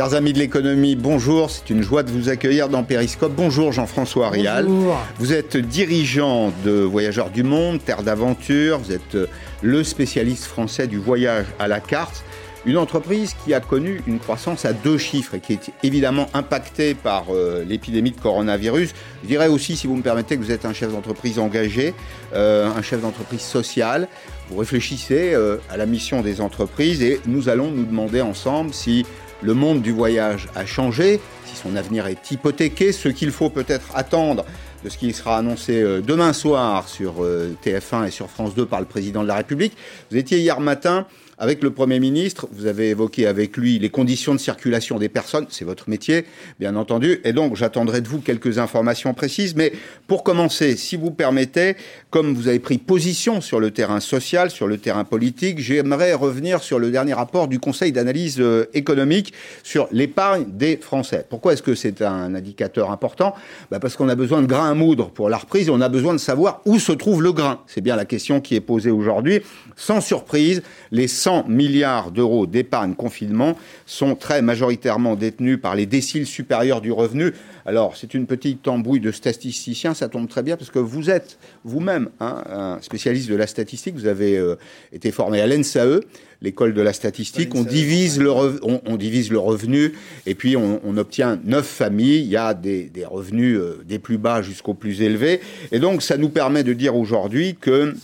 Chers amis de l'économie, bonjour. C'est une joie de vous accueillir dans Périscope. Bonjour Jean-François Rial. Bonjour. Vous êtes dirigeant de Voyageurs du Monde, Terre d'Aventure. Vous êtes le spécialiste français du voyage à la carte. Une entreprise qui a connu une croissance à deux chiffres et qui est évidemment impactée par euh, l'épidémie de coronavirus. Je dirais aussi, si vous me permettez, que vous êtes un chef d'entreprise engagé, euh, un chef d'entreprise social. Vous réfléchissez euh, à la mission des entreprises et nous allons nous demander ensemble si le monde du voyage a changé, si son avenir est hypothéqué, ce qu'il faut peut-être attendre de ce qui sera annoncé euh, demain soir sur euh, TF1 et sur France 2 par le président de la République. Vous étiez hier matin avec le Premier ministre, vous avez évoqué avec lui les conditions de circulation des personnes, c'est votre métier, bien entendu, et donc j'attendrai de vous quelques informations précises. Mais pour commencer, si vous permettez, comme vous avez pris position sur le terrain social, sur le terrain politique, j'aimerais revenir sur le dernier rapport du Conseil d'analyse euh, économique sur l'épargne des Français. Pourquoi est-ce que c'est un indicateur important? Bah Parce qu'on a besoin de grains à moudre pour la reprise et on a besoin de savoir où se trouve le grain. C'est bien la question qui est posée aujourd'hui. Sans surprise, les 100 milliards d'euros d'épargne confinement sont très majoritairement détenus par les déciles supérieurs du revenu. Alors, c'est une petite embrouille de statisticiens, ça tombe très bien parce que vous êtes vous-même hein, un spécialiste de la statistique, vous avez euh, été formé à l'ENSAE, l'école de la statistique, on divise, le on, on, divise le revenu et puis on, on, obtient neuf familles, il y a des, des revenus euh, des plus bas jusqu'aux plus élevés. Et donc, ça nous permet de dire aujourd'hui que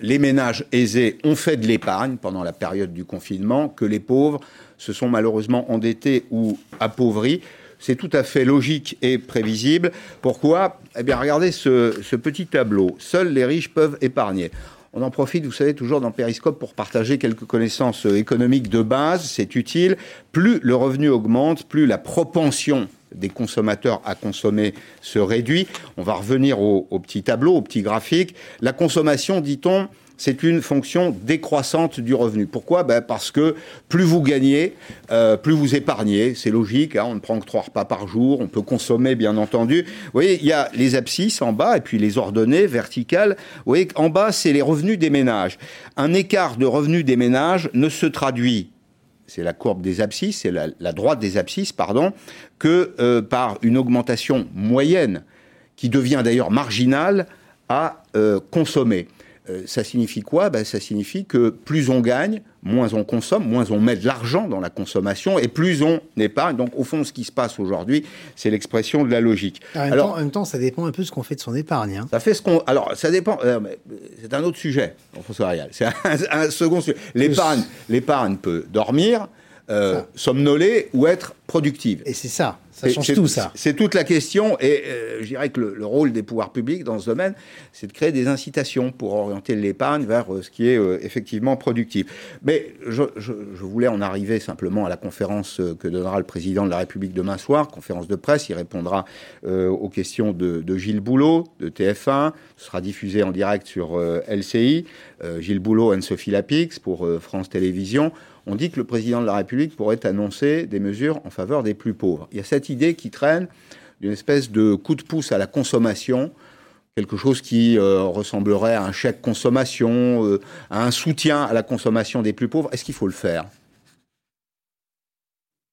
les ménages aisés ont fait de l'épargne pendant la période du confinement, que les pauvres se sont malheureusement endettés ou appauvris. C'est tout à fait logique et prévisible. Pourquoi? Eh bien, regardez ce, ce, petit tableau. Seuls les riches peuvent épargner. On en profite, vous savez, toujours dans Périscope pour partager quelques connaissances économiques de base. C'est utile. Plus le revenu augmente, plus la propension des consommateurs à consommer se réduit. On va revenir au, au petit tableau, au petit graphique. La consommation, dit-on, c'est une fonction décroissante du revenu. Pourquoi? Ben Parce que plus vous gagnez, euh, plus vous épargnez. C'est logique, hein, on ne prend que trois repas par jour, on peut consommer bien entendu. Vous voyez, il y a les abscisses en bas et puis les ordonnées verticales. Vous voyez, en bas, c'est les revenus des ménages. Un écart de revenus des ménages ne se traduit c'est la courbe des abscisses, c'est la, droite des abscisses, pardon, que euh, par une augmentation moyenne, qui devient d'ailleurs marginale, à euh, consommer. Euh, ça signifie quoi? Ben, Ça signifie que plus on gagne, moins on consomme, moins on met de l'argent dans la consommation et plus on épargne. Donc au fond, ce qui se passe aujourd'hui, c'est l'expression de la logique. En même, alors, temps, en même temps, ça dépend un peu de ce qu'on fait de son épargne. Hein. Ça fait ce qu'on. Alors ça dépend. Euh, c'est un autre sujet, François Arial. C'est un, un, second sujet. L'épargne, l'épargne peut dormir, euh, somnoler ou être productive. Et c'est ça. Ça change tout, ça. C'est toute la question. Et euh, je dirais que le, le, rôle des pouvoirs publics dans ce domaine, c'est de créer des incitations pour orienter l'épargne vers euh, ce qui est euh, effectivement productif. Mais je, je, je, voulais en arriver simplement à la conférence que donnera le président de la République demain soir, conférence de presse. Il répondra aux questions de, de, Gilles Boulot, de TF1. Ce sera diffusé en direct sur LCI. Gilles Boulot, Anne-Sophie Lapix pour France Télévisions on dit que le président de la République pourrait annoncer des mesures en faveur des plus pauvres. Il y a cette idée qui traîne d'une espèce de coup de pouce à la consommation, quelque chose qui euh, ressemblerait à un chèque consommation, euh, à un soutien à la consommation des plus pauvres. Est-ce qu'il faut le faire?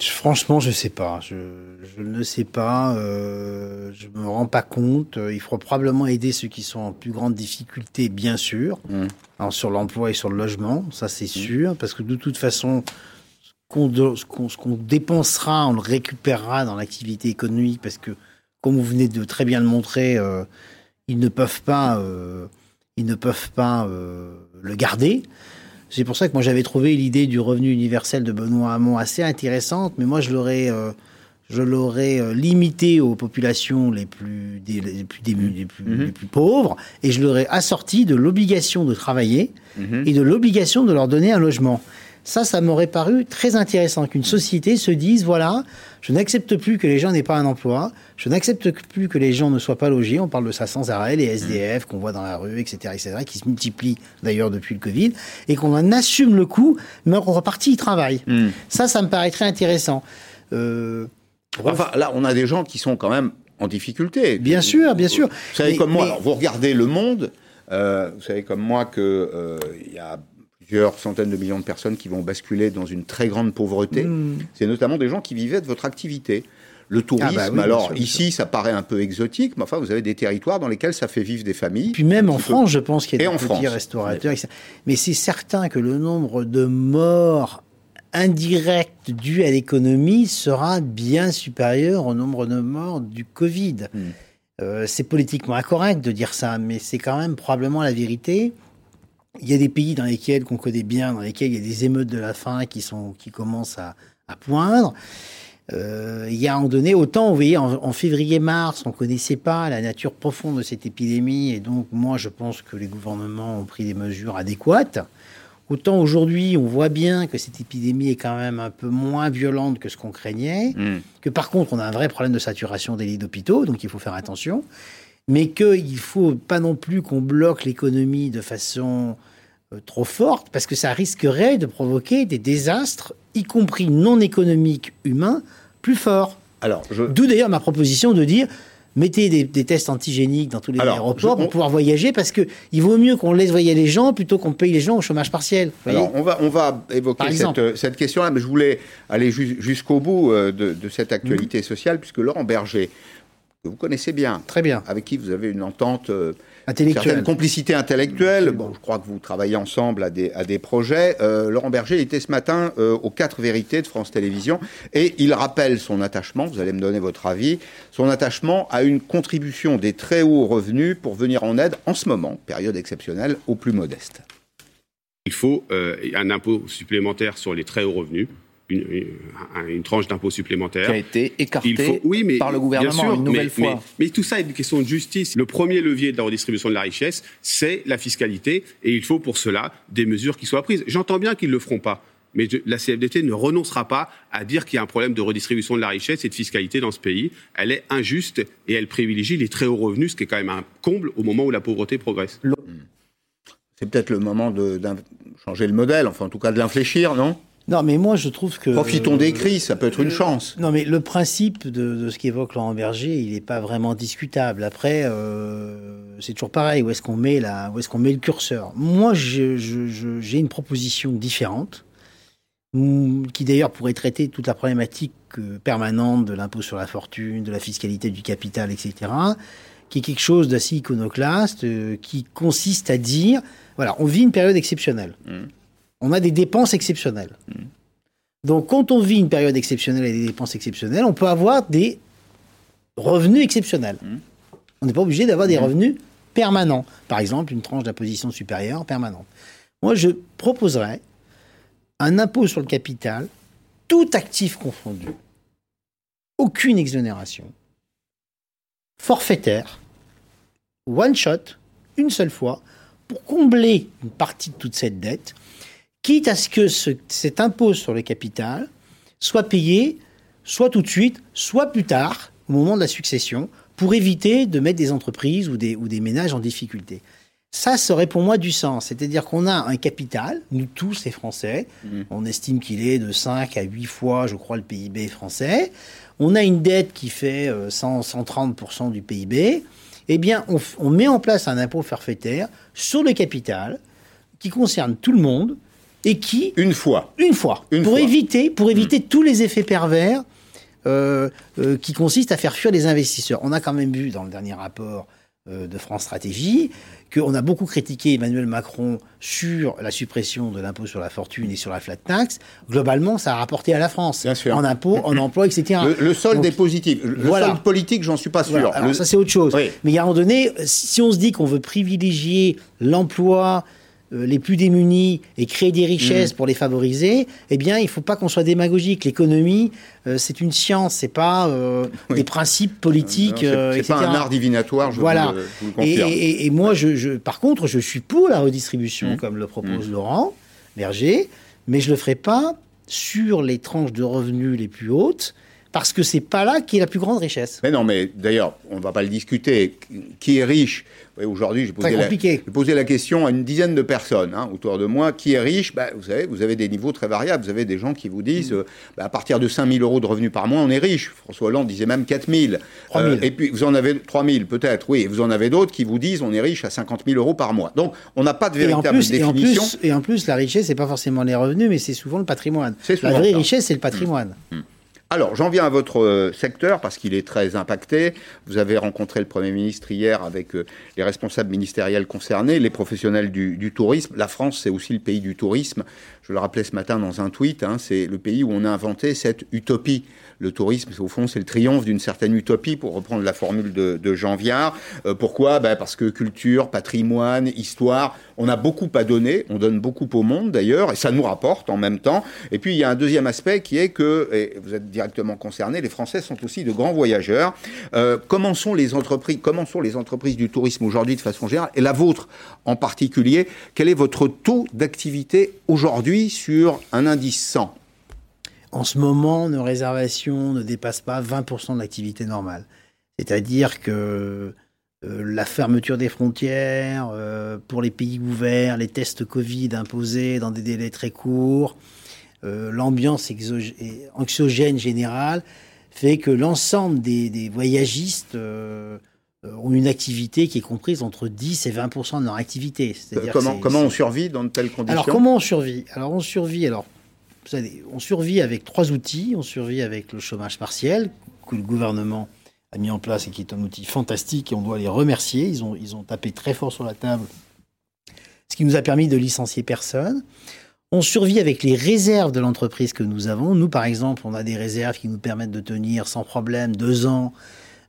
Franchement, je ne sais pas. Je, je, ne sais pas. Euh, je me rends pas compte. Il faut probablement aider ceux qui sont en plus grande difficulté, bien sûr, mmh. Alors, sur l'emploi et sur le logement, ça c'est mmh. sûr, parce que de toute façon, ce qu'on qu qu dépensera, on le récupérera dans l'activité économique, parce que, comme vous venez de très bien le montrer, euh, ils ne peuvent pas, euh, ils ne peuvent pas euh, le garder. C'est pour ça que moi j'avais trouvé l'idée du revenu universel de Benoît Hamon assez intéressante, mais moi je l'aurais, euh, je l'aurais euh, limité aux populations les plus, des, les plus les plus, mmh. les plus pauvres, et je l'aurais assorti de l'obligation de travailler mmh. et de l'obligation de leur donner un logement. Ça, ça m'aurait paru très intéressant qu'une société se dise voilà, je n'accepte plus que les gens n'aient pas un emploi, je n'accepte plus que les gens ne soient pas logés. On parle de ça sans arrêt, les SDF mmh. qu'on voit dans la rue, etc., etc., qui se multiplient d'ailleurs depuis le Covid, et qu'on en assume le coût, mais qu'on repartit y travaille. Mmh. Ça, ça me paraît très intéressant. Euh, enfin, là, on a des gens qui sont quand même en difficulté. Bien sûr, bien sûr. Vous savez mais, comme moi, mais... vous regardez le monde, euh, vous savez comme moi que il euh, y a plusieurs centaines de millions de personnes qui vont basculer dans une très grande pauvreté. Mmh. C'est notamment des gens qui vivaient de votre activité. Le tourisme, ah bah alors ici, ça paraît un peu exotique, mais enfin, vous avez des territoires dans lesquels ça fait vivre des familles. Puis même en France, je pense qu'il y a des petits restaurateurs. Mais c'est certain que le nombre de morts indirectes dues à l'économie sera bien supérieur au nombre de morts du Covid. Hmm. Euh, c'est politiquement incorrect de dire ça, mais c'est quand même probablement la vérité. Il y a des pays dans lesquels qu'on connaît bien, dans lesquels il y a des émeutes de la faim qui sont qui commencent à, à poindre. Euh, il y a un donné, autant, vous voyez, en, février-mars, on ne connaissait pas la nature profonde de cette épidémie, et donc moi, je pense que les gouvernements ont pris des mesures adéquates. Autant aujourd'hui, on voit bien que cette épidémie est quand même un peu moins violente que ce qu'on craignait, hmm. que par contre, on a un vrai problème de saturation des lits d'hôpitaux, donc il faut faire attention, mais qu'il ne faut pas non plus qu'on bloque l'économie de façon euh, trop forte, parce que ça risquerait de provoquer des désastres, y compris non économiques, humains, plus forts. Alors, D'où d'ailleurs ma proposition de dire mettez des, tests antigéniques dans tous les aéroports pour pouvoir voyager, parce que il vaut mieux qu'on laisse voyager les gens plutôt qu'on paye les gens au chômage partiel. Alors, on va, on va évoquer cette, cette question-là, mais je voulais aller jusqu'au bout euh, de, cette actualité mhm. sociale, puisque Laurent Berger, que vous connaissez bien, très bien, avec qui vous avez une entente euh, certaine complicité intellectuelle. Bon, je crois que vous travaillez ensemble à des, à des projets. Euh, Laurent Berger était ce matin euh, aux quatre vérités de France Télévisions et il rappelle son attachement, vous allez me donner votre avis, son attachement à une contribution des très hauts revenus pour venir en aide en ce moment, période exceptionnelle, aux plus modestes. Il faut euh, un impôt supplémentaire sur les très hauts revenus une, tranche d'impôt supplémentaire. Qui a été écartée par le gouvernement une nouvelle fois. Mais, tout ça est une question de justice. Le premier levier de la redistribution de la richesse, c'est la fiscalité. Et il faut pour cela des mesures qui soient prises. J'entends bien qu'ils ne le feront pas. Mais la CFDT ne renoncera pas à dire qu'il y a un problème de redistribution de la richesse et de fiscalité dans ce pays. Elle est injuste et elle privilégie les très hauts revenus, ce qui est quand même un comble au moment où la pauvreté progresse. C'est peut-être le moment de, de changer le modèle, enfin en tout cas de l'infléchir, non? Non, mais moi je trouve que. Profitons des crises, ça peut être une chance. Non, mais le principe de, ce qu'évoque Laurent Berger, il n'est pas vraiment discutable. Après, euh, c'est toujours pareil. Où est-ce qu'on met la, où est-ce qu'on met le curseur? Moi, j'ai une proposition différente, mm, qui d'ailleurs pourrait traiter toute la problématique euh, permanente de l'impôt sur la fortune, de la fiscalité du capital, etc. Qui est quelque chose d'assez iconoclaste, euh, qui consiste à dire, voilà, on vit une période exceptionnelle. Mmh on a des dépenses exceptionnelles. Donc, quand on vit une période exceptionnelle et des dépenses exceptionnelles, on peut avoir des revenus exceptionnels. On n'est pas obligé d'avoir des hmm. revenus permanents. Par exemple, une tranche d'imposition supérieure permanente. Moi, je proposerais un impôt sur le capital, tout actif confondu, aucune exonération, forfaitaire, one shot, une seule fois, pour combler une partie de toute cette dette quitte à ce que cet impôt sur le capital soit payé soit tout de suite, soit plus tard, au moment de la succession, pour éviter de mettre des entreprises ou des, ou des ménages en difficulté. Ça, serait pour moi du sens. C'est-à-dire qu'on a un capital, nous tous les Français, mmh. on estime qu'il est de 5 à 8 fois, je crois, le PIB français. On a une dette qui fait 100, euh, 130% du PIB. Eh bien, on, on met en place un impôt forfaitaire sur le capital qui concerne tout le monde, et qui une fois une fois pour éviter pour éviter mm. tous les effets pervers euh, euh, qui consistent à faire fuir les investisseurs. On a quand même vu dans le dernier rapport euh, de France Stratégie qu'on a beaucoup critiqué Emmanuel Macron sur la suppression de l'impôt sur la fortune et sur la flat tax. Globalement, ça a rapporté à la France en impôts, en emploi, etc. Le, solde est positif. Le voilà. solde politique, j'en suis pas sûr. Alors ça, c'est autre chose. Mais à un moment donné, si on se dit qu'on veut privilégier l'emploi, les plus démunis et créer des richesses mmh. pour les favoriser, eh bien, il ne faut pas qu'on soit démagogique. L'économie, euh, c'est une science, c'est pas euh, des principes politiques. c'est pas un art divinatoire, je voilà. vous, le, Et, moi, je, par contre, je suis pour la redistribution, mmh. comme le propose mmh. Laurent Berger, mais je le ferai pas sur les tranches de revenus les plus hautes, parce que c'est pas là qu'est la plus grande richesse. Mais non, mais d'ailleurs, on ne va pas le discuter. Qui est riche Aujourd'hui, j'ai posé, la, posé la question à une dizaine de personnes hein, autour de moi. Qui est riche bah, Vous savez, vous avez des niveaux très variables. Vous avez des gens qui vous disent, mm. euh, bah, à partir de 5 000 euros de revenus par mois, on est riche. François Hollande disait même 4 000. Euh, et puis, vous en avez 3 000 peut-être, oui. Vous en avez d'autres qui vous disent, on est riche à 50 000 euros par mois. Donc, on n'a pas de véritable définition. Et en, plus, et en plus, la richesse, c'est pas forcément les revenus, mais c'est souvent le patrimoine. La vraie richesse, c'est le patrimoine. Mm. Mm. Alors, j'en viens à votre euh, secteur parce qu'il est très impacté. Vous avez rencontré le Premier ministre hier avec euh, les responsables ministériels concernés, les professionnels du, tourisme. La France, c'est aussi le pays du tourisme. Je le rappelais ce matin dans un tweet, hein, c'est le pays où on a inventé cette utopie le tourisme, au fond, c'est le triomphe d'une certaine utopie, pour reprendre la formule de, Jean Viard. Euh, pourquoi? Ben Parce que culture, patrimoine, histoire, on a beaucoup à donner, on donne beaucoup au monde d'ailleurs, et ça nous rapporte en même temps. Et puis il y a un deuxième aspect qui est que, et vous êtes directement concerné, les Français sont aussi de grands voyageurs. Euh, comment sont les entreprises, comment sont les entreprises du tourisme aujourd'hui de façon générale, et la vôtre en particulier? Quel est votre taux d'activité aujourd'hui sur un indice 100 en ce moment, nos réservations ne dépassent pas 20% de l'activité normale. C'est-à-dire que euh, la fermeture des frontières, euh, pour les pays ouverts, les tests Covid imposés dans des délais très courts, euh, l'ambiance anxiogène générale fait que l'ensemble des, voyagistes ont une activité qui est comprise entre 10 et 20% de leur activité. comment, comment on survit dans de telles conditions? Alors comment on survit? Alors on survit alors on survit avec trois outils. On survit avec le chômage partiel que le gouvernement a mis en place et qui est un outil fantastique et on doit les remercier. Ils ont, ils ont tapé très fort sur la table, ce qui nous a permis de licencier personne. On survit avec les réserves de l'entreprise que nous avons. Nous, par exemple, on a des réserves qui nous permettent de tenir sans problème deux ans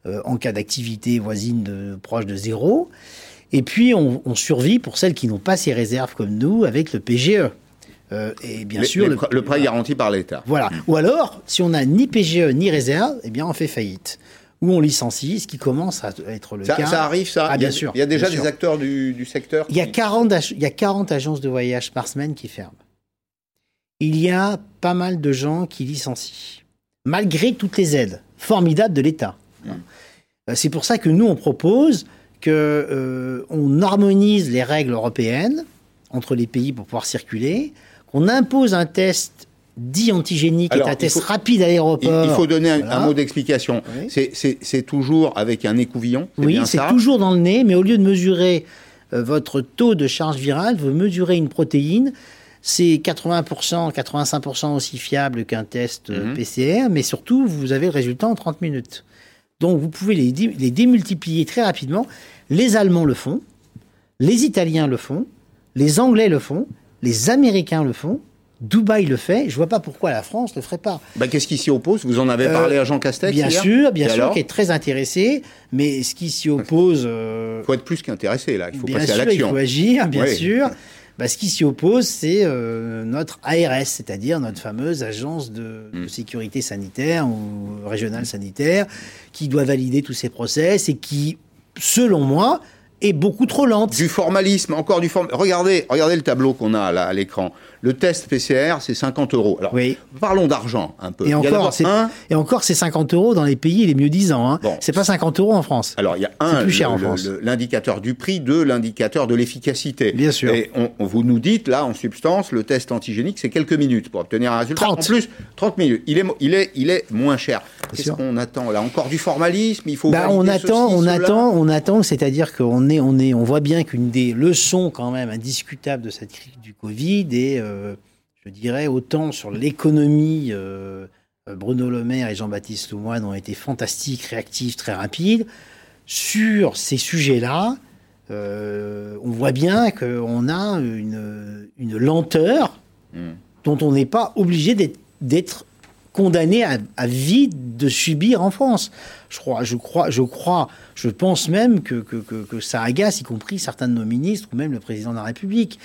euh, en cas d'activité voisine de, proche de zéro. Et puis, on, on survit pour celles qui n'ont pas ces réserves comme nous avec le PGE. Euh, et bien sûr, le, prêt garanti par l'État. Voilà. Ou alors, si on n'a ni PGE ni réserve, eh bien, on fait faillite. Ou on licencie, ce qui commence à être le cas. Ça arrive, ça ah, bien sûr. Il y a déjà des acteurs du, secteur il, y a 40, il y a 40 agences de voyage par semaine qui ferment. Il y a pas mal de gens qui licencient, malgré toutes les aides formidables de l'État. Euh, c'est pour ça que nous, on propose qu'on euh, on harmonise les règles européennes entre les pays pour pouvoir circuler, on impose un test dit antigénique est un test rapide à l'aéroport. Il, faut donner un, mot d'explication. C'est toujours avec un écouvillon Oui, c'est toujours dans le nez, mais au lieu de mesurer euh, votre taux de charge virale, vous mesurez une protéine. C'est 80%, 85% aussi fiable qu'un test euh, mhm. PCR, mais surtout, vous avez le résultat en 30 minutes. Donc, vous pouvez les, les démultiplier très rapidement. Les Allemands le font, les Italiens le font, les Anglais le font, les Américains le font. Dubaï le fait, je vois pas pourquoi la France ne le ferait pas. Bah, Qu'est-ce qui s'y oppose? Vous en avez parlé euh, à Jean Castex Bien sûr, bien sûr, qui est très intéressé, mais ce qui s'y oppose... Il euh, faut être plus qu'intéressé, là, il faut passer à l'action. Il faut agir, bien sûr. Bah, ce qui s'y oppose, c'est euh, notre ARS, c'est-à-dire notre fameuse agence de, de, hmm. sécurité sanitaire ou régionale sanitaire, qui doit valider tous ces process et qui, selon moi, est beaucoup trop lente. Du formalisme, encore du formalisme. Regardez, regardez le tableau qu'on a là à l'écran. Le test PCR, c'est 50 euros. Alors, oui. parlons d'argent un peu. Et encore, c'est, et encore, c'est 50 euros dans les pays les mieux disants. Hein. Bon. C'est pas 50 euros en France. Alors, il y a un, plus cher en France. l'indicateur du prix, deux, l'indicateur de l'efficacité. Bien sûr. Et on, vous nous dites, là, en substance, le test antigénique, c'est quelques minutes pour obtenir un résultat. 30. En plus, 30 minutes. Il est, il est, il est moins cher. Qu'est-ce qu'on attend là? Encore du formalisme? Il faut. Bah, on attend, on attend, on attend. C'est-à-dire qu'on est, on est, on voit bien qu'une des leçons quand même indiscutables de cette crise du Covid est, euh, je dirais, autant sur l'économie. Euh, Bruno Le Maire et Jean-Baptiste Lemoyne ont été fantastiques, réactifs, très rapides. Sur ces sujets-là, euh, on voit bien qu'on a une, une lenteur hmm. dont on n'est pas obligé d'être condamné à, vie de subir en France. Je crois, je crois, je crois, je pense même que, que, ça agace, y compris certains de nos ministres ou même le président de la République,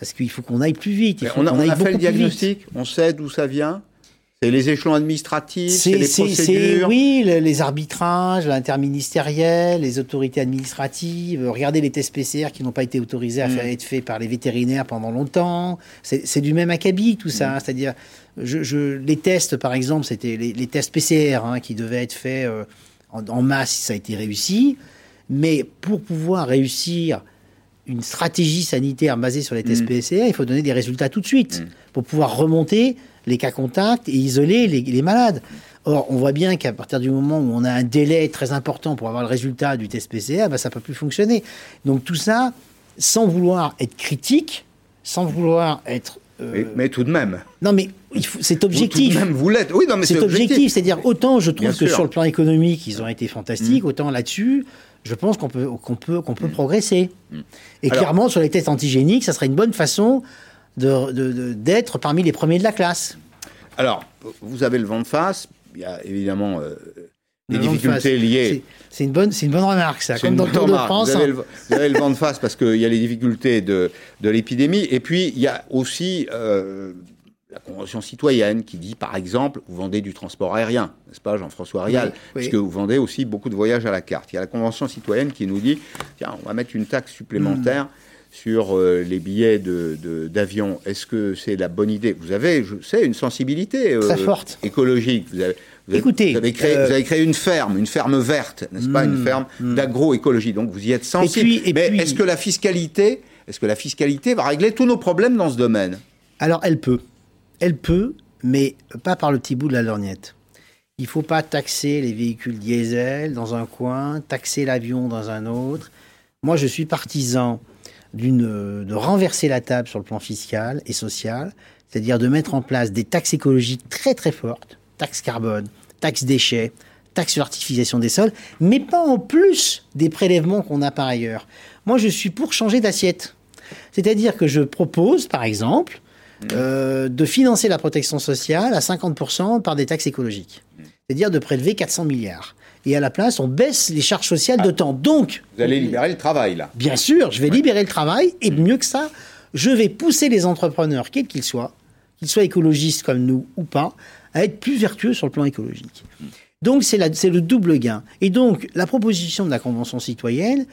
parce qu'il faut qu'on aille plus vite. on a, fait le diagnostic, on sait d'où ça vient. C'est les échelons administratifs, c'est les procédures. Oui, les arbitrages, l'interministériel, les autorités administratives. Regardez les tests PCR qui n'ont pas été autorisés à mm. faire être faits par les vétérinaires pendant longtemps. C'est du même acabit tout ça. Mm. C'est-à-dire, je, les tests, par exemple, c'était les, tests PCR hein, qui devaient être faits euh, en, masse si ça a été réussi. Mais pour pouvoir réussir une stratégie sanitaire basée sur les tests mm. PCR, il faut donner des résultats tout de suite pour pouvoir remonter les cas contacts et isoler les, malades. Or, on voit bien qu'à partir du moment où on a un délai très important pour avoir le résultat du test PCR, ben, ça ne peut plus fonctionner. Donc tout ça, sans vouloir être critique, sans vouloir être... Euh, mais, tout de même. Non, mais c'est objectif. Vous, même, vous l'êtes. Oui, non, mais c'est objectif. C'est-à-dire, autant je trouve que sur le plan économique, ils ont été fantastiques, mm. autant là-dessus, je pense qu'on peut, qu'on peut, qu'on peut mm. progresser. Mm. Et clairement, sur les tests antigéniques, ça serait une bonne façon d'être de, parmi les premiers de la classe. Alors, vous avez le vent de face. Il y a évidemment euh, des difficultés liées. C'est une, bonne, une bonne remarque, ça. Comme dans le Tour de France. Vous avez, le, vent de face parce qu'il y a les difficultés de, de l'épidémie. Et puis, il y a aussi euh, la Convention citoyenne qui dit, par exemple, vous vendez du transport aérien, n'est-ce pas, Jean-François Rial? Puisque vous vendez aussi beaucoup de voyages à la carte. Il y a la Convention citoyenne qui nous dit, tiens, on va mettre une taxe supplémentaire. Hmm sur euh, les billets d'avion. De, Est-ce que c'est la bonne idée? Vous avez, je sais, une sensibilité euh, forte. écologique. Vous avez, Écoutez, vous avez, créé, vous avez, créé, une ferme, une ferme verte, n'est-ce pas, une hmm, ferme hmm. d'agroécologie. Donc vous y êtes sensible. Et puis, Mais est-ce que la fiscalité, est-ce que la fiscalité va régler tous nos problèmes dans ce domaine? Alors elle peut, elle peut, mais pas par le petit bout de la lorgnette. Il ne faut pas taxer les véhicules diesel dans un coin, taxer l'avion dans un autre. Moi, je suis partisan de renverser la table sur le plan fiscal et social, c'est-à-dire de mettre en place des taxes écologiques très très fortes, taxes carbone, taxes déchets, taxes sur l'artificialisation des sols, mais pas en plus des prélèvements qu'on a par ailleurs. Moi, je suis pour changer d'assiette. C'est-à-dire que je propose, par exemple, euh, de financer la protection sociale à 50% par des taxes écologiques. C'est-à-dire de prélever 400 milliards et à la place, on baisse les charges sociales de temps. Donc, vous allez libérer le travail là. Bien sûr, je vais libérer le travail et mieux que ça, je vais pousser les entrepreneurs, quels qu'ils soient, qu'ils soient écologistes comme nous ou pas, à être plus vertueux sur le plan écologique. Donc c'est le double gain. Et donc la proposition de la Convention citoyenne,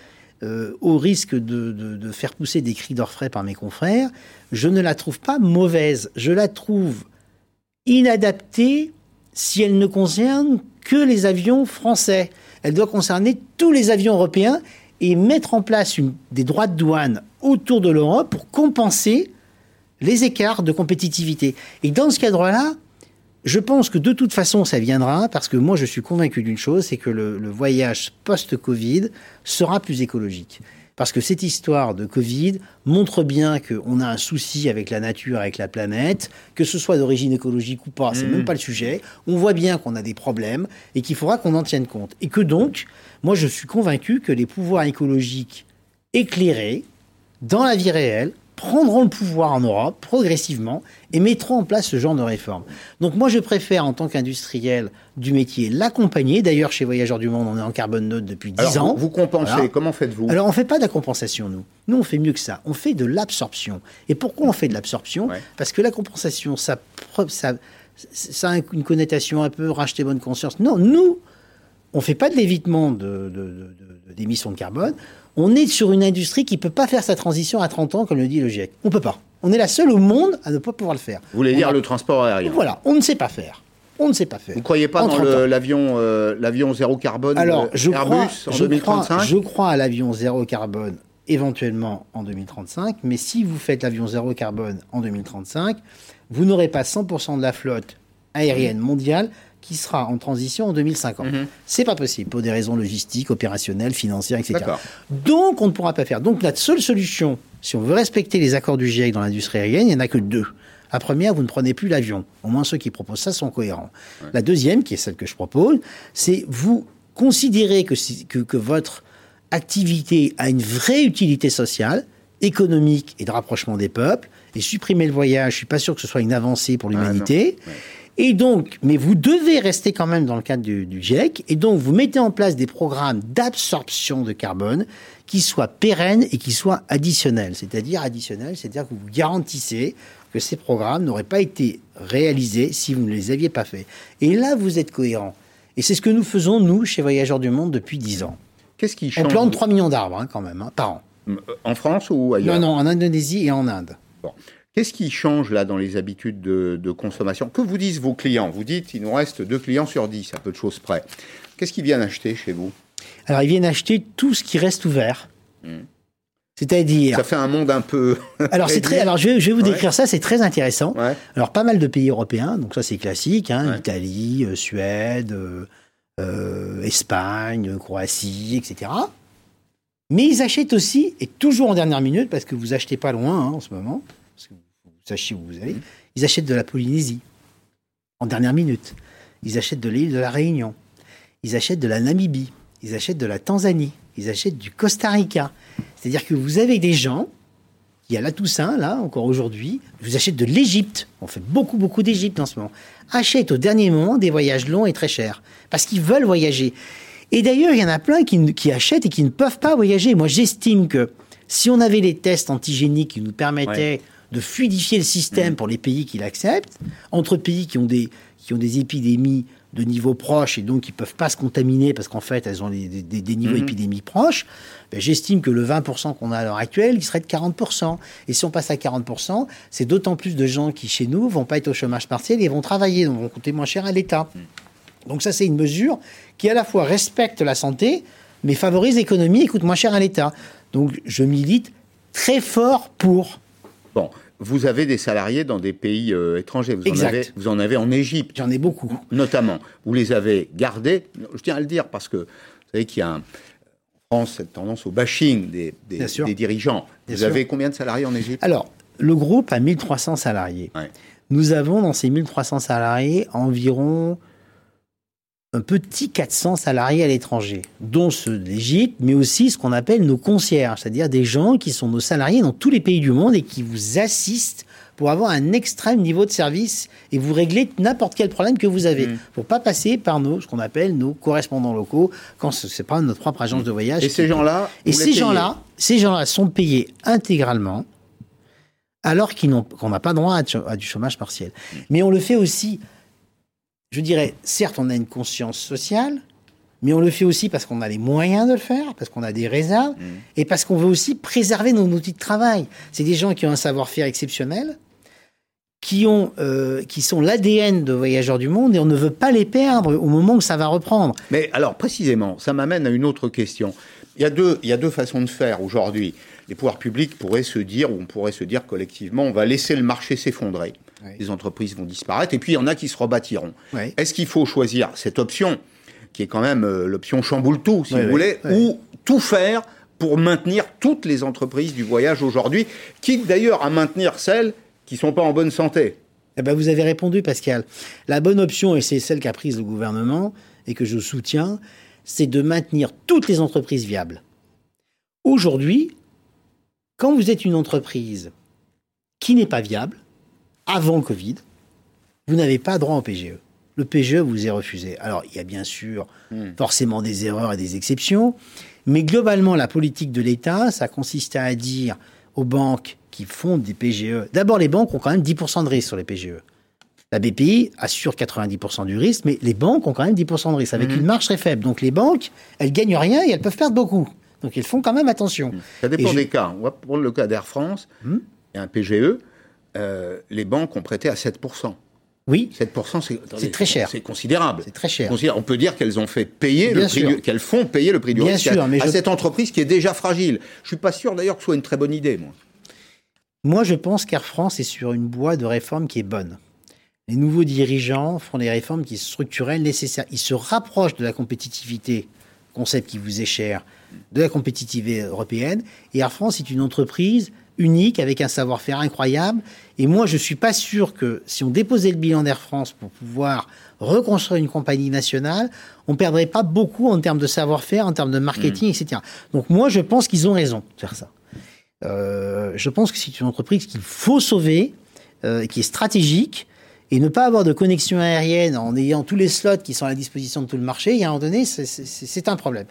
euh, au risque de, de, faire pousser des cris d'orfraie par mes confrères, je ne la trouve pas mauvaise. Je la trouve inadaptée si elle ne concerne que les avions français. Elle doit concerner tous les avions européens et mettre en place des droits de douane autour de l'Europe pour compenser les écarts de compétitivité. Et dans ce cadre-là, je pense que de toute façon, ça viendra, parce que moi, je suis convaincu d'une chose, c'est que le voyage post-Covid sera plus écologique. Parce que cette histoire de Covid montre bien qu'on a un souci avec la nature, avec la planète, que ce soit d'origine écologique ou pas, c'est mmh. même pas le sujet. On voit bien qu'on a des problèmes et qu'il faudra qu'on en tienne compte. Et que donc, moi je suis convaincu que les pouvoirs écologiques éclairés, dans la vie réelle, prendront le pouvoir en Europe progressivement et mettront en place ce genre de réforme. Donc moi, je préfère, en tant qu'industriel du métier, l'accompagner. D'ailleurs, chez Voyageurs du Monde, on est en carbone note depuis 10 ans. Vous compensez, comment faites-vous? Alors, on ne fait pas de la compensation, nous. Nous, on fait mieux que ça. On fait de l'absorption. Et pourquoi on fait de l'absorption? Parce que la compensation, ça, ça, ça a une connotation un peu racheter bonne conscience. Non, nous, on ne fait pas de l'évitement d'émissions de, de, de, carbone on est sur une industrie qui ne peut pas faire sa transition à 30 ans, comme le dit le GIEC. On ne peut pas. On est la seule au monde à ne pas pouvoir le faire. Vous voulez dire le transport aérien? Voilà, on ne sait pas faire. On ne sait pas faire. Vous ne croyez pas dans l'avion euh, l'avion zéro carbone Alors, je Airbus crois, en je 2035 crois, Je crois à l'avion zéro carbone éventuellement en 2035, mais si vous faites l'avion zéro carbone en 2035, vous n'aurez pas 100% de la flotte aérienne mondiale qui sera en transition en 2050. Mhm. C'est pas possible pour des raisons logistiques, opérationnelles, financières, etc. Donc on ne pourra pas faire. Donc la seule solution, si on veut respecter les accords du GIEC dans l'industrie aérienne, il n'y en a que deux. La première, vous ne prenez plus l'avion. Au moins ceux qui proposent ça sont cohérents. La deuxième, qui est celle que je propose, c'est vous considérez que, que, que votre activité a une vraie utilité sociale, économique et de rapprochement des peuples, et supprimer le voyage, je suis pas sûr que ce soit une avancée pour l'humanité. Et donc, mais vous devez rester quand même dans le cadre du, GIEC, et donc vous mettez en place des programmes d'absorption de carbone qui soient pérennes et qui soient additionnels. C'est-à-dire additionnels, c'est-à-dire que vous garantissez que ces programmes n'auraient pas été réalisés si vous ne les aviez pas faits. Et là, vous êtes cohérent. Et c'est ce que nous faisons, nous, chez Voyageurs du Monde, depuis 10 ans. Qu'est-ce qui change On plante 3 millions d'arbres, hein, quand même, hein, par an. Euh, en France ou ailleurs Non, non, en Indonésie et en Inde. Bon. Qu'est-ce qui change là dans les habitudes de, consommation? Que vous disent vos clients? Vous dites il nous reste deux clients sur 10, à peu de choses près. Qu'est-ce qu'ils viennent acheter chez vous? Alors ils viennent acheter tout ce qui reste ouvert. Hmm. C'est-à-dire. Ça fait un monde un peu. alors c'est très. Alors je vais, vous décrire ça. C'est très intéressant. Alors pas mal de pays européens. Donc ça c'est classique. Hein, Italie, euh, Suède, euh, euh, Espagne, Croatie, etc. Mais ils achètent aussi et toujours en dernière minute parce que vous achetez pas loin hein, en ce moment. Parce que vous sachez où vous allez. Ils achètent de la Polynésie en dernière minute. Ils achètent de l'île de la Réunion. Ils achètent de la Namibie. Ils achètent de la Tanzanie. Ils achètent du Costa Rica. C'est-à-dire que vous avez des gens qui, à la Toussaint, là, encore aujourd'hui, vous achètent de l'Égypte. On fait beaucoup, beaucoup d'Égypte en ce moment. Achètent au dernier moment des voyages longs et très chers. Parce qu'ils veulent voyager. Et d'ailleurs, il y en a plein qui, achètent et qui ne peuvent pas voyager. Moi, j'estime que si on avait les tests antigéniques qui nous permettaient de fluidifier le système mmh. pour les pays qui l'acceptent, entre pays qui ont des, qui ont des épidémies de niveau proche et donc qui ne peuvent pas se contaminer parce qu'en fait elles ont des, niveaux mmh. épidémiques proches, ben, j'estime que le 20% qu'on a à l'heure actuelle, il serait de 40%. Et si on passe à 40%, c'est d'autant plus de gens qui chez nous vont pas être au chômage partiel et vont travailler, donc vont coûter moins cher à l'État. Mmh. Donc ça c'est une mesure qui à la fois respecte la santé, mais favorise l'économie et coûte moins cher à l'État. Donc je milite très fort pour. Bon, vous avez des salariés dans des pays euh, étrangers. Vous en, avez, vous en avez en Égypte. J'en ai beaucoup. Notamment. Vous les avez gardés. Je tiens à le dire parce que vous savez qu'il y a en France cette tendance au bashing des, des, dirigeants. vous avez combien de salariés en Égypte? Alors, le groupe a 1300 salariés. Nous avons dans ces 1300 salariés environ un petit 400 salariés à l'étranger, dont ceux d'Égypte, mais aussi ce qu'on appelle nos concierges, c'est-à-dire des gens qui sont nos salariés dans tous les pays du monde et qui vous assistent pour avoir un extrême niveau de service et vous régler n'importe quel problème que vous avez, Pour mm. pour pas passer par nos, ce qu'on appelle nos correspondants locaux, quand ce n'est pas notre propre agence de voyage. Et ces gens-là Et ces gens-là, ces gens-là sont payés intégralement, alors qu'on n'a pas droit à du chômage partiel. Mm. Mais on le fait aussi je dirais, certes, on a une conscience sociale, mais on le fait aussi parce qu'on a les moyens de le faire, parce qu'on a des réserves, mmh. et parce qu'on veut aussi préserver nos outils de travail. C'est des gens qui ont un savoir-faire exceptionnel, qui, ont, euh, qui sont l'ADN de Voyageurs du Monde, et on ne veut pas les perdre au moment où ça va reprendre. Mais alors, précisément, ça m'amène à une autre question. Il y a deux, il y a deux façons de faire aujourd'hui. Les pouvoirs publics pourraient se dire, ou on pourrait se dire collectivement, on va laisser le marché s'effondrer les entreprises vont disparaître, et puis il y en a qui se rebâtiront. Est-ce qu'il faut choisir cette option, qui est quand même euh, l'option chamboule tout, si vous voulez, ou tout faire pour maintenir toutes les entreprises du voyage aujourd'hui, quitte d'ailleurs à maintenir celles qui ne sont pas en bonne santé? Eh ben vous avez répondu, Pascal. La bonne option, et c'est celle qu'a prise le gouvernement, et que je soutiens, c'est de maintenir toutes les entreprises viables. Aujourd'hui, quand vous êtes une entreprise qui n'est pas viable, avant le Covid, vous n'avez pas droit au PGE. Le PGE vous est refusé. Alors, il y a bien sûr hmm. forcément des erreurs et des exceptions, mais globalement, la politique de l'État, ça consiste à dire aux banques qui font des PGE. D'abord, les banques ont quand même 10% de risque sur les PGE. La BPI assure 90% du risque, mais les banques ont quand même 10% de risque, avec hmm. une marge très faible. Donc les banques, elles gagnent rien et elles peuvent perdre beaucoup. Donc elles font quand même attention. Ça dépend des cas. On va prendre le cas d'Air France. Hmm. Il y a un PGE. Euh, les banques ont prêté à 7%. Oui. 7%, c'est très cher. C'est considérable. C'est très cher. On peut dire qu'elles ont fait payer le prix qu'elles font payer le prix du risque à, cette entreprise qui est déjà fragile. Je suis pas sûr d'ailleurs que ce soit une très bonne idée, moi. Moi, je pense qu'Air France est sur une voie de réforme qui est bonne. Les nouveaux dirigeants font des réformes qui sont structurelles nécessaires. Ils se rapprochent de la compétitivité, concept qui vous est cher, de la compétitivité européenne. Et Air France est une entreprise unique, avec un savoir-faire incroyable. Et moi, je ne suis pas sûr que si on déposait le bilan d'Air France pour pouvoir reconstruire une compagnie nationale, on perdrait pas beaucoup en termes de savoir-faire, en termes de marketing, mm. etc. Donc moi, je pense qu'ils ont raison de faire ça. Euh, je pense que c'est une entreprise qu'il faut sauver, euh, qui est stratégique, et ne pas avoir de connexion aérienne en ayant tous les slots qui sont à la disposition de tout le marché, il y a un moment donné, c'est un problème.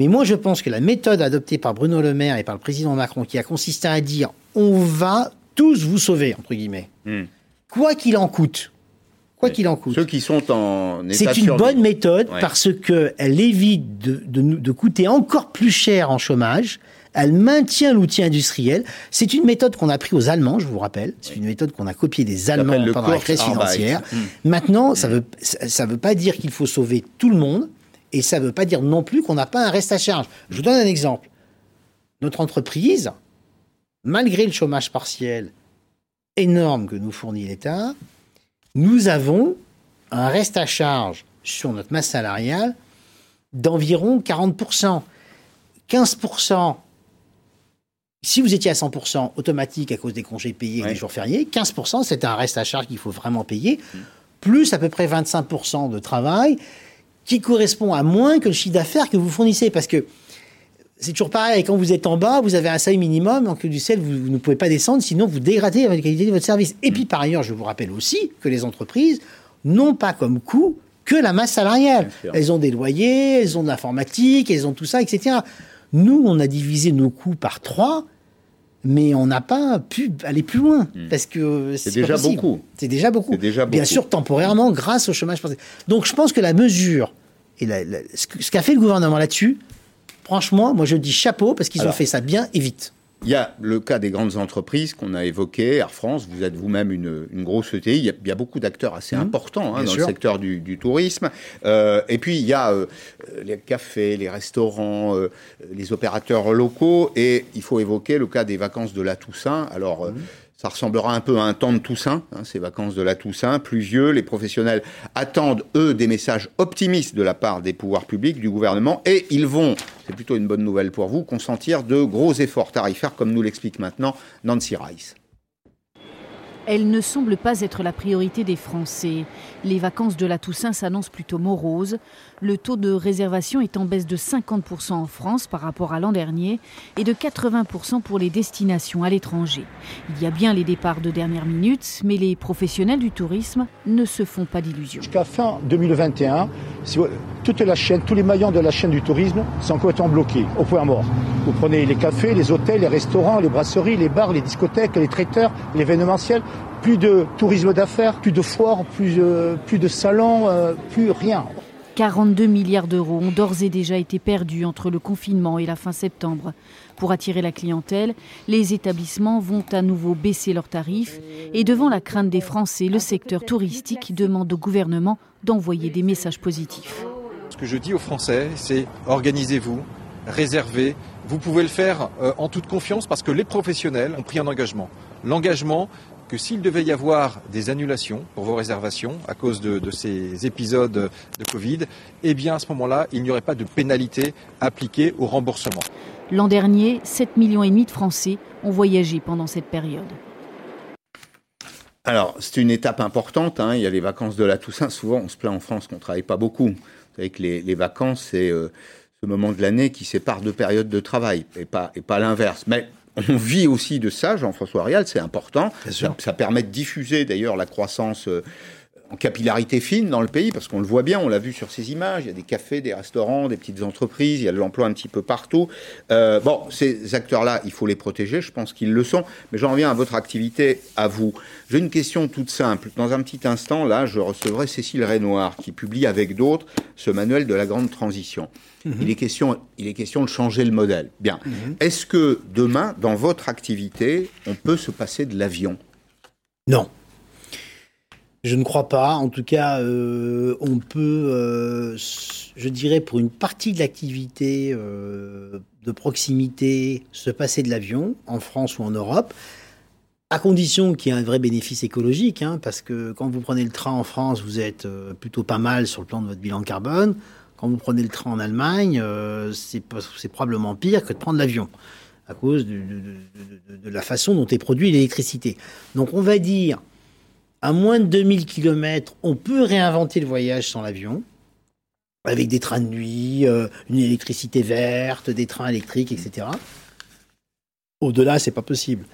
Mais moi, je pense que la méthode adoptée par Bruno Le Maire et par le président Macron, qui a consisté à dire on va tous vous sauver, entre guillemets. Hmm. Quoi qu'il en coûte. Quoi qu'il en coûte. Ceux qui sont en C'est une bonne méthode parce qu'elle évite de, de, coûter encore plus cher en chômage. Elle maintient l'outil industriel. C'est une méthode qu'on a pris aux Allemands, je vous rappelle. C'est une méthode qu'on a copiée des Allemands pendant la crise financière. Hmm. Maintenant, ça veut, ça veut pas dire qu'il faut sauver tout le monde. Et ça ne veut pas dire non plus qu'on n'a pas un reste à charge. Je vous donne un exemple. Notre entreprise, malgré le chômage partiel énorme que nous fournit l'État, nous avons un reste à charge sur notre masse salariale d'environ 40%. 15%, si vous étiez à 100% automatique à cause des congés payés et des jours fériés, 15% c'est un reste à charge qu'il faut vraiment payer, plus à peu près 25% de travail qui correspond à moins que le chiffre d'affaires que vous fournissez. Parce que c'est toujours pareil, quand vous êtes en bas, vous avez un seuil minimum, donc du ciel, vous, ne pouvez pas descendre, sinon vous dégradez la qualité de votre service. Et puis par ailleurs, je vous rappelle aussi que les entreprises n'ont pas comme coût que la masse salariale. Elles ont des loyers, elles ont de l'informatique, elles ont tout ça, etc. Nous, on a divisé nos coûts par trois, mais on n'a pas pu aller plus loin hmm. parce que c'est déjà beaucoup. C'est déjà beaucoup. Bien sûr, temporairement, grâce au chômage. Donc, je pense que la mesure et ce qu'a fait le gouvernement là-dessus, franchement, moi je dis chapeau parce qu'ils ont fait ça bien et vite. Il y a le cas des grandes entreprises qu'on a évoqué, Air France, vous êtes vous-même une, grosse ETI, il y a, beaucoup d'acteurs assez mmh. importants hein, dans le secteur du, tourisme. Euh, et puis il y a euh, les cafés, les restaurants, euh, les opérateurs locaux, et il faut évoquer le cas des vacances de la Toussaint. Alors, mmh. Ça ressemblera un peu à un temps de Toussaint, hein, ces vacances de la Toussaint, pluvieux. Les professionnels attendent, eux, des messages optimistes de la part des pouvoirs publics, du gouvernement, et ils vont, c'est plutôt une bonne nouvelle pour vous, consentir de gros efforts tarifaires, comme nous l'explique maintenant Nancy Rice elle ne semble pas être la priorité des Français. Les vacances de la Toussaint s'annoncent plutôt moroses. Le taux de réservation est en baisse de 50% en France par rapport à l'an dernier et de 80% pour les destinations à l'étranger. Il y a bien les départs de dernière minute, mais les professionnels du tourisme ne se font pas d'illusions. Jusqu'à fin 2021, toute la chaîne, tous les maillons de la chaîne du tourisme sont complètement bloqués, au point mort. Vous prenez les cafés, les hôtels, les restaurants, les brasseries, les bars, les discothèques, les traiteurs, l'événementiel plus de tourisme d'affaires, plus de foires, plus de, plus de salons, euh, plus rien. 42 milliards d'euros ont d'ores et déjà été perdus entre le confinement et la fin septembre. Pour attirer la clientèle, les établissements vont à nouveau baisser leurs tarifs et devant la crainte des Français, le secteur touristique demande au gouvernement d'envoyer des messages positifs. Ce que je dis aux Français, c'est organisez-vous, réservez. Vous pouvez le faire euh, en toute confiance parce que les professionnels ont pris un engagement. L'engagement, que s'il devait y avoir des annulations pour vos réservations à cause de, ces épisodes de Covid, eh bien à ce moment-là, il n'y aurait pas de pénalité appliquée au remboursement. L'an dernier, 7 millions et demi de Français ont voyagé pendant cette période. Alors, c'est une étape importante. Hein. Il y a les vacances de la Toussaint. Souvent, on se plaint en France qu'on ne travaille pas beaucoup. Vous savez que les, vacances, c'est euh, ce moment de l'année qui sépare deux périodes de travail et pas, et pas l'inverse. Mais on vit aussi de ça, Jean-François Rial, c'est important. Ça, permet de diffuser d'ailleurs la croissance euh, en capillarité fine dans le pays, parce qu'on le voit bien, on l'a vu sur ces images, il y a des cafés, des restaurants, des petites entreprises, il y a de l'emploi un petit peu partout. Euh, bon, ces acteurs-là, il faut les protéger, je pense qu'ils le sont, mais j'en reviens à votre activité, à vous. J'ai une question toute simple. Dans un petit instant, là, je recevrai Cécile Renoir, qui publie avec d'autres ce manuel de la grande transition. Mhm. Il, est question, il est question de changer le modèle. Bien. Mhm. Est-ce que demain, dans votre activité, on peut se passer de l'avion? Non. Je ne crois pas. En tout cas, euh, on peut, euh, je dirais, pour une partie de l'activité euh, de proximité, se passer de l'avion, en France ou en Europe, à condition qu'il y ait un vrai bénéfice écologique, hein, parce que quand vous prenez le train en France, vous êtes plutôt pas mal sur le plan de votre bilan carbone. Quand vous prenez le train en Allemagne, c'est probablement pire que de prendre l'avion à cause de, de, la façon dont est produite l'électricité. Donc on va dire à moins de 2000 km, on peut réinventer le voyage sans l'avion, avec des trains de nuit, euh, une électricité verte, des trains électriques, etc. Au-delà, c'est pas possible.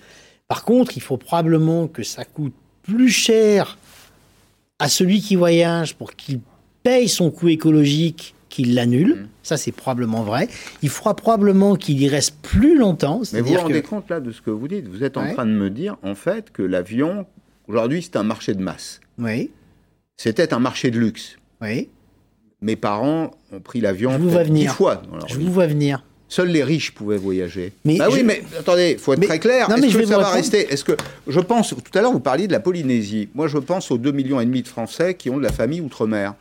Par contre, il faut probablement que ça coûte plus cher à celui qui voyage pour qu'il paye son coût écologique qu'il l'annule. Mmh. Ça, c'est probablement vrai. Il faudra probablement qu'il y reste plus longtemps. Mais vous vous rendez compte là de ce que vous dites Vous êtes en train de me dire, en fait, que l'avion, aujourd'hui, c'est un marché de masse. Oui. C'était un marché de luxe. Oui. Mes parents ont pris l'avion dix fois. Je vous vois venir. Seuls les riches pouvaient voyager. Mais bah oui, mais attendez, il faut être très clair. Est-ce que ça va rester? Est-ce que je pense tout à l'heure vous parliez de la Polynésie. Moi, je pense aux 2 millions et demi de Français qui ont de la famille outre-mer.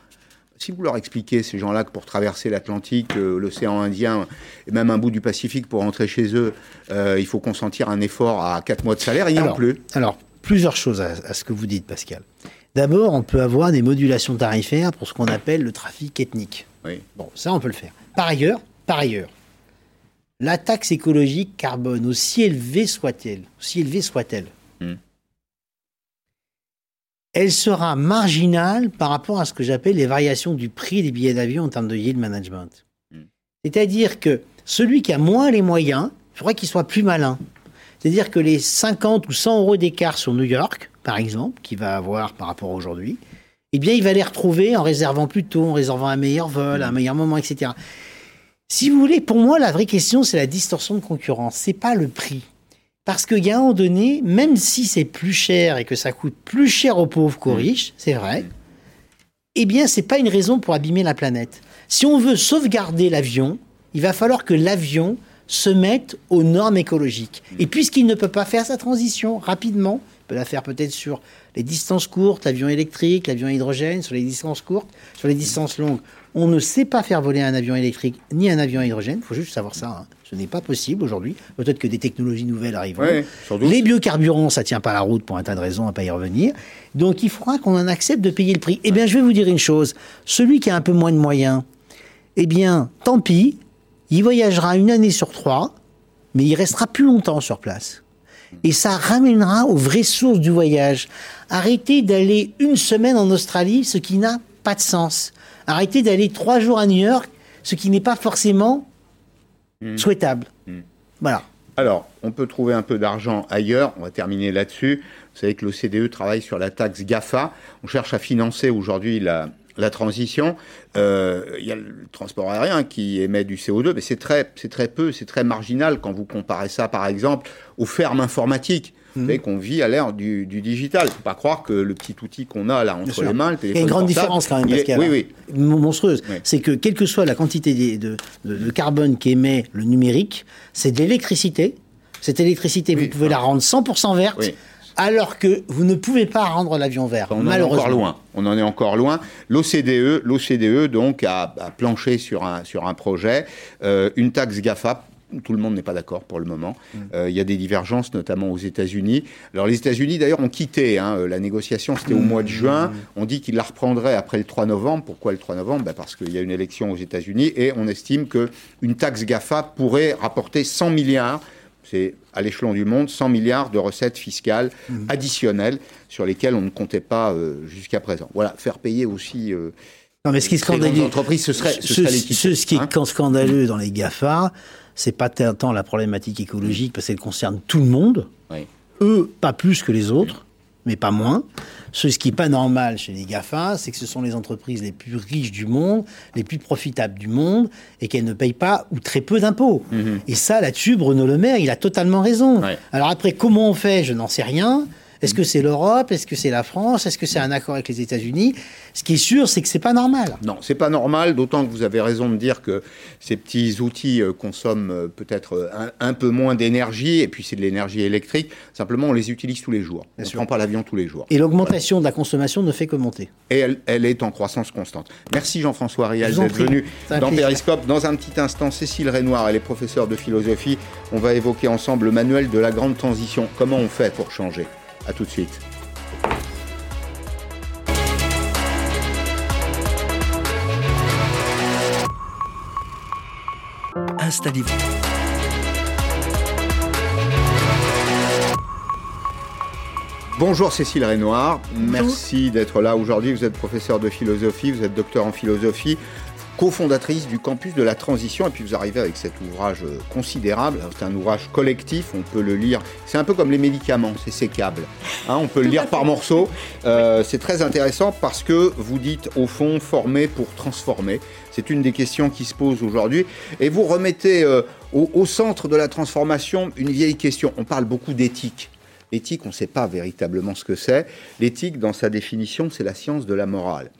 Si vous leur expliquez ces gens-là que pour traverser l'Atlantique, euh, l'océan Indien et même un bout du Pacifique pour rentrer chez eux, euh, il faut consentir un effort à 4 mois de salaire, il n'y en plus. Alors, plusieurs choses à, ce que vous dites, Pascal. D'abord, on peut avoir des modulations tarifaires pour ce qu'on appelle le trafic ethnique. Oui. Bon, ça, on peut le faire. Par ailleurs, par ailleurs, la taxe écologique carbone, aussi élevée soit-elle, aussi élevée soit-elle, hmm. elle sera marginale par rapport à ce que j'appelle les variations du prix des billets d'avion en termes de yield management. Hmm. C'est-à-dire que celui qui a moins les moyens, il faudrait qu'il soit plus malin. C'est-à-dire que les 50 ou 100 euros d'écart sur New York, par exemple, qu'il va avoir par rapport à aujourd'hui, eh bien, il va les retrouver en réservant plus tôt, en réservant un meilleur vol, un meilleur moment, etc. Si vous voulez, pour moi, la vraie question, c'est la distorsion de concurrence. C'est pas le prix. Parce qu'il y a un moment donné, même si c'est plus cher et que ça coûte plus cher aux pauvres qu'aux mmh. riches, c'est vrai, eh bien, c'est pas une raison pour abîmer la planète. Si on veut sauvegarder l'avion, il va falloir que l'avion se mette aux normes écologiques. Mmh. Et puisqu'il ne peut pas faire sa transition rapidement, il peut la faire peut-être sur les distances courtes, l'avion électrique, l'avion hydrogène, sur les distances courtes, sur les distances longues. On ne sait pas faire voler un avion électrique ni un avion hydrogène. Il faut juste savoir ça. Hein. Ce n'est pas possible aujourd'hui. Peut-être que des technologies nouvelles arriveront. les biocarburants, ça tient pas la route pour un tas de raisons, à pas y revenir. Donc il faudra qu'on en accepte de payer le prix. Eh bien, je vais vous dire une chose. Celui qui a un peu moins de moyens, eh bien, tant pis. Il voyagera une année sur trois, mais il restera plus longtemps sur place. Et ça ramènera aux vraies sources du voyage. Arrêtez d'aller une semaine en Australie, ce qui n'a pas de sens. Arrêtez d'aller trois jours à New York, ce qui n'est pas forcément hmm. souhaitable. Hmm. Voilà. Alors, on peut trouver un peu d'argent ailleurs. On va terminer là-dessus. Vous savez que l'OCDE travaille sur la taxe GAFA. On cherche à financer aujourd'hui la, la transition. Euh, il y a le transport aérien qui émet du CO2, mais c'est très, c'est très peu, c'est très marginal quand vous comparez ça, par exemple, aux fermes informatiques. Vous savez qu'on vit à l'ère du, digital. Il ne faut pas croire que le petit outil qu'on a là entre les mains, le téléphone Il y a une grande différence quand même, Pascal. oui, oui. Monstrueuse. C'est que quelle que soit la quantité de, de, carbone qu'émet le numérique, c'est de l'électricité. Cette électricité, vous pouvez la rendre 100% verte alors que vous ne pouvez pas rendre l'avion vert. On en est encore loin. On en est encore loin. L'OCDE, l'OCDE donc a, planché sur un sur un projet, euh, une taxe Gafa. Tout le monde n'est pas d'accord pour le moment. Mm. Euh, il y a des divergences, notamment aux États-Unis. Alors les États-Unis, d'ailleurs, ont quitté hein, euh, la négociation. C'était au mois de juin. Mm. On dit qu'ils la reprendraient après le 3 novembre. Pourquoi le 3 novembre? Ben, Parce qu'il y a une élection aux États-Unis et on estime qu'une taxe GAFA pourrait rapporter 100 milliards c'est à l'échelon du monde 100 milliards de recettes fiscales mmh. additionnelles sur lesquelles on ne comptait pas euh, jusqu'à présent. Voilà, faire payer aussi. Euh, non, mais ce qui est scandaleux, ce serait, ce, ce, qui est hein. scandaleux dans les Gafa, c'est pas tant la problématique écologique parce qu'elle concerne tout le monde. Eux, pas plus que les autres, mais pas moins. Ce qui n'est pas normal chez les GAFA, c'est que ce sont les entreprises les plus riches du monde, les plus profitables du monde, et qu'elles ne payent pas ou très peu d'impôts. Mhm. Et ça, là-dessus, Bruno Le Maire, il a totalement raison. Alors après, comment on fait? Je n'en sais rien. Est-ce que c'est l'Europe? Est-ce que c'est la France? Est-ce que c'est un accord avec les États-Unis? Ce qui est sûr, c'est que c'est pas normal. Non, c'est pas normal, d'autant que vous avez raison de dire que ces petits outils euh, consomment euh, peut-être euh, un, peu moins d'énergie, et puis c'est de l'énergie électrique. Simplement, on les utilise tous les jours. on ne prend pas l'avion tous les jours. Et l'augmentation de la consommation ne fait que monter. Et elle, est en croissance constante. Merci Jean-François Rial d'être venu dans Périscope. Dans un petit instant, Cécile Renoir, elle est professeure de philosophie. On va évoquer ensemble le manuel de la grande transition. Comment on fait pour changer? A tout de suite. Installez-vous. Bonjour Cécile Renoir, merci d'être là aujourd'hui. Vous êtes professeur de philosophie, vous êtes docteur en philosophie. Cofondatrice du campus de la transition. Et puis vous arrivez avec cet ouvrage euh, considérable. C'est un ouvrage collectif, on peut le lire. C'est un peu comme les médicaments, c'est sécable. Hein, on peut le lire par morceaux. Euh, c'est très intéressant parce que vous dites au fond former pour transformer. C'est une des questions qui se posent aujourd'hui. Et vous remettez euh, au, au centre de la transformation une vieille question. On parle beaucoup d'éthique. L'éthique, on ne sait pas véritablement ce que c'est. L'éthique, dans sa définition, c'est la science de la morale.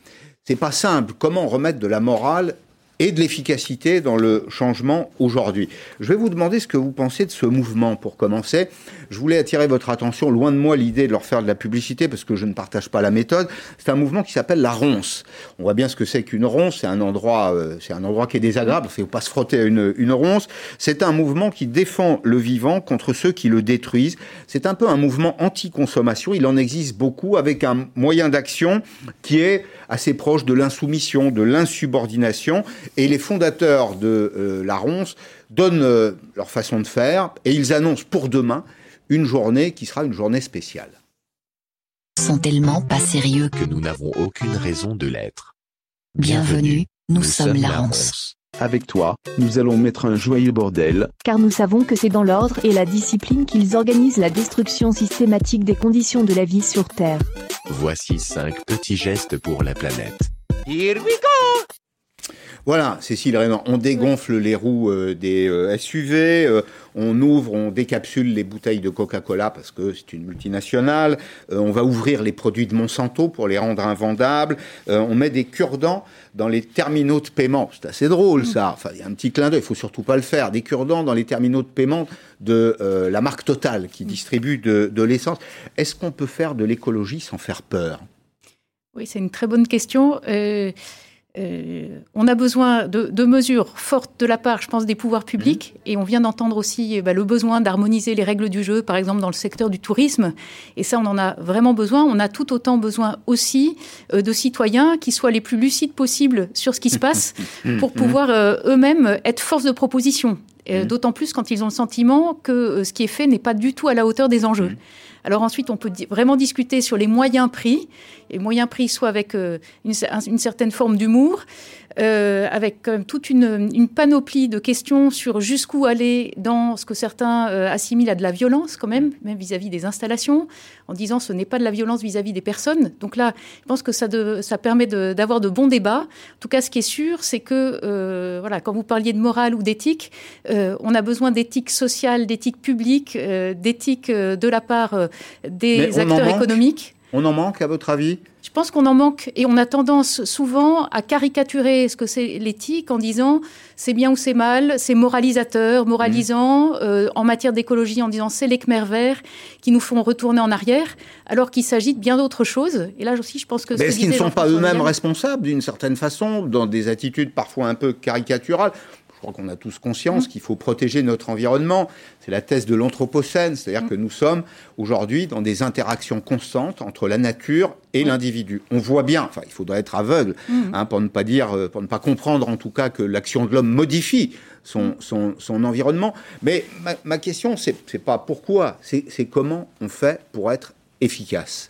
C'est pas simple. Comment remettre de la morale et de l'efficacité dans le changement aujourd'hui. Je vais vous demander ce que vous pensez de ce mouvement pour commencer. Je voulais attirer votre attention, loin de moi l'idée de leur faire de la publicité parce que je ne partage pas la méthode. C'est un mouvement qui s'appelle la ronce. On voit bien ce que c'est qu'une ronce. C'est un endroit, euh, c'est un endroit qui est désagréable. Il ne faut pas se frotter à une, une ronce. C'est un mouvement qui défend le vivant contre ceux qui le détruisent. C'est un peu un mouvement anti-consommation. Il en existe beaucoup avec un moyen d'action qui est assez proche de l'insoumission, de l'insubordination. Et les fondateurs de euh, la Ronce donnent euh, leur façon de faire et ils annoncent pour demain une journée qui sera une journée spéciale. Sont tellement pas sérieux que nous n'avons aucune raison de l'être. Bienvenue, nous, sommes la Ronce. Avec toi, nous allons mettre un joyeux bordel. Car nous savons que c'est dans l'ordre et la discipline qu'ils organisent la destruction systématique des conditions de la vie sur Terre. Voici cinq petits gestes pour la planète. Here we go voilà, Cécile Raymond, on dégonfle les roues euh, des euh, SUV, euh, on ouvre, on décapsule les bouteilles de Coca-Cola parce que c'est une multinationale, on va ouvrir les produits de Monsanto pour les rendre invendables, on met des cure-dents dans les terminaux de paiement. C'est assez drôle ça, enfin il y a un petit clin d'œil, il faut surtout pas le faire, des cure-dents dans les terminaux de paiement de la marque Total qui distribue de, de l'essence. Est-ce qu'on peut faire de l'écologie sans faire peur? Oui, c'est une très bonne question. Euh, on a besoin de, mesures fortes de la part, je pense, des pouvoirs publics. Mhm. Et on vient d'entendre aussi bah, le besoin d'harmoniser les règles du jeu, par exemple dans le secteur du tourisme. Et ça, on en a vraiment besoin. On a tout autant besoin aussi euh, de citoyens qui soient les plus lucides possibles sur ce qui se passe pour pouvoir euh, eux-mêmes être force de proposition. D'autant plus quand ils ont le sentiment que ce qui est fait n'est pas du tout à la hauteur des enjeux. Alors ensuite, on peut vraiment discuter sur les moyens pris, et moyens pris soit avec euh, une, certaine forme d'humour, euh, avec toute une, panoplie de questions sur jusqu'où aller dans ce que certains euh, assimilent à de la violence quand même, même vis-à-vis des installations, en disant ce n'est pas de la violence vis-à-vis des personnes. Donc là, je pense que ça, ça permet d'avoir de, bons débats. En tout cas, ce qui est sûr, c'est que voilà, quand vous parliez de morale ou d'éthique, on a besoin d'éthique sociale, d'éthique publique, d'éthique de la part des acteurs économiques. On en manque, à votre avis? Je pense qu'on en manque et on a tendance souvent à caricaturer ce que c'est l'éthique en disant c'est bien ou c'est mal, c'est moralisateur, moralisant, mmh. euh, en matière d'écologie en disant c'est les Khmer verts qui nous font retourner en arrière, alors qu'il s'agit de bien d'autres choses. Et là aussi, je pense que... Mais est-ce qu'ils ne sont pas eux-mêmes responsables d'une certaine façon, dans des attitudes parfois un peu caricaturales? Crois qu'on a tous conscience mmh. qu'il faut protéger notre environnement. C'est la thèse de l'Anthropocène, c'est-à-dire mmh. que nous sommes aujourd'hui dans des interactions constantes entre la nature et mmh. l'individu. On voit bien, enfin, il faudrait être aveugle hein, pour ne pas dire, euh, pour ne pas comprendre en tout cas que l'action de l'homme modifie son, son, environnement. Mais ma, question, c'est, pas pourquoi, c'est, c'est comment on fait pour être efficace?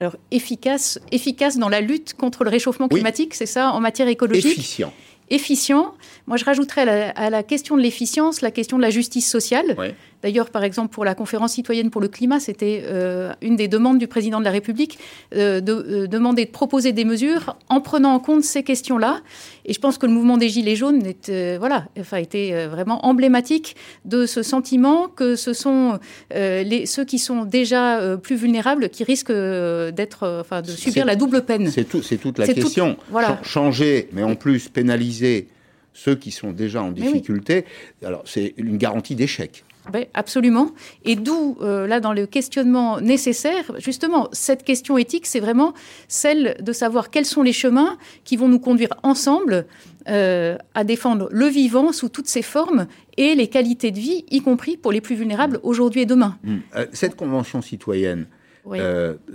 Alors efficace, efficace dans la lutte contre le réchauffement climatique, c'est ça, en matière écologique? Efficient efficient. Moi, je rajouterais à la, question de l'efficience la question de la justice sociale. D'ailleurs, par exemple, pour la conférence citoyenne pour le climat, c'était euh, une des demandes du président de la République euh, de euh, demander de proposer des mesures en prenant en compte ces questions-là. Et je pense que le mouvement des Gilets jaunes est, voilà, enfin, était vraiment emblématique de ce sentiment que ce sont les, ceux qui sont déjà plus vulnérables qui risquent d'être, enfin, de subir la double peine. C'est tout, toute la question. voilà. Changer, mais en plus pénaliser ceux qui sont déjà en difficulté, alors c'est une garantie d'échec. Oui, absolument. Et d'où, euh, là, dans le questionnement nécessaire, justement, cette question éthique, c'est vraiment celle de savoir quels sont les chemins qui vont nous conduire ensemble euh, à défendre le vivant sous toutes ses formes et les qualités de vie, y compris pour les plus vulnérables aujourd'hui et demain. Mmh. Euh, cette convention citoyenne,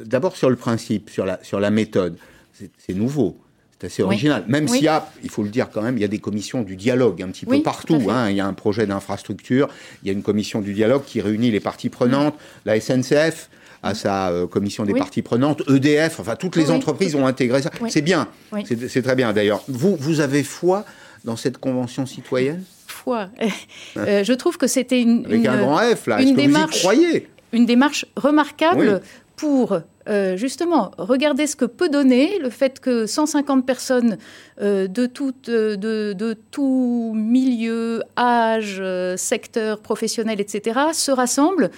d'abord sur le principe, sur la, sur la méthode, c'est nouveau. C'est assez original. Même s'il y a, il faut le dire quand même, il y a des commissions du dialogue un petit peu partout. Hein. Il y a un projet d'infrastructure, il y a une commission du dialogue qui réunit les parties prenantes, la SNCF à sa commission des parties prenantes, EDF, enfin toutes les entreprises ont intégré ça. C'est bien, c'est très bien d'ailleurs. Vous, vous avez foi dans cette convention citoyenne? Foi. je trouve que c'était une, Avec un grand F, là. Vous y croyez? Une démarche remarquable pour euh, justement, regardez ce que peut donner le fait que 150 personnes euh, euh, de, tout milieu, âge, secteur professionnel, etc., se rassemblent,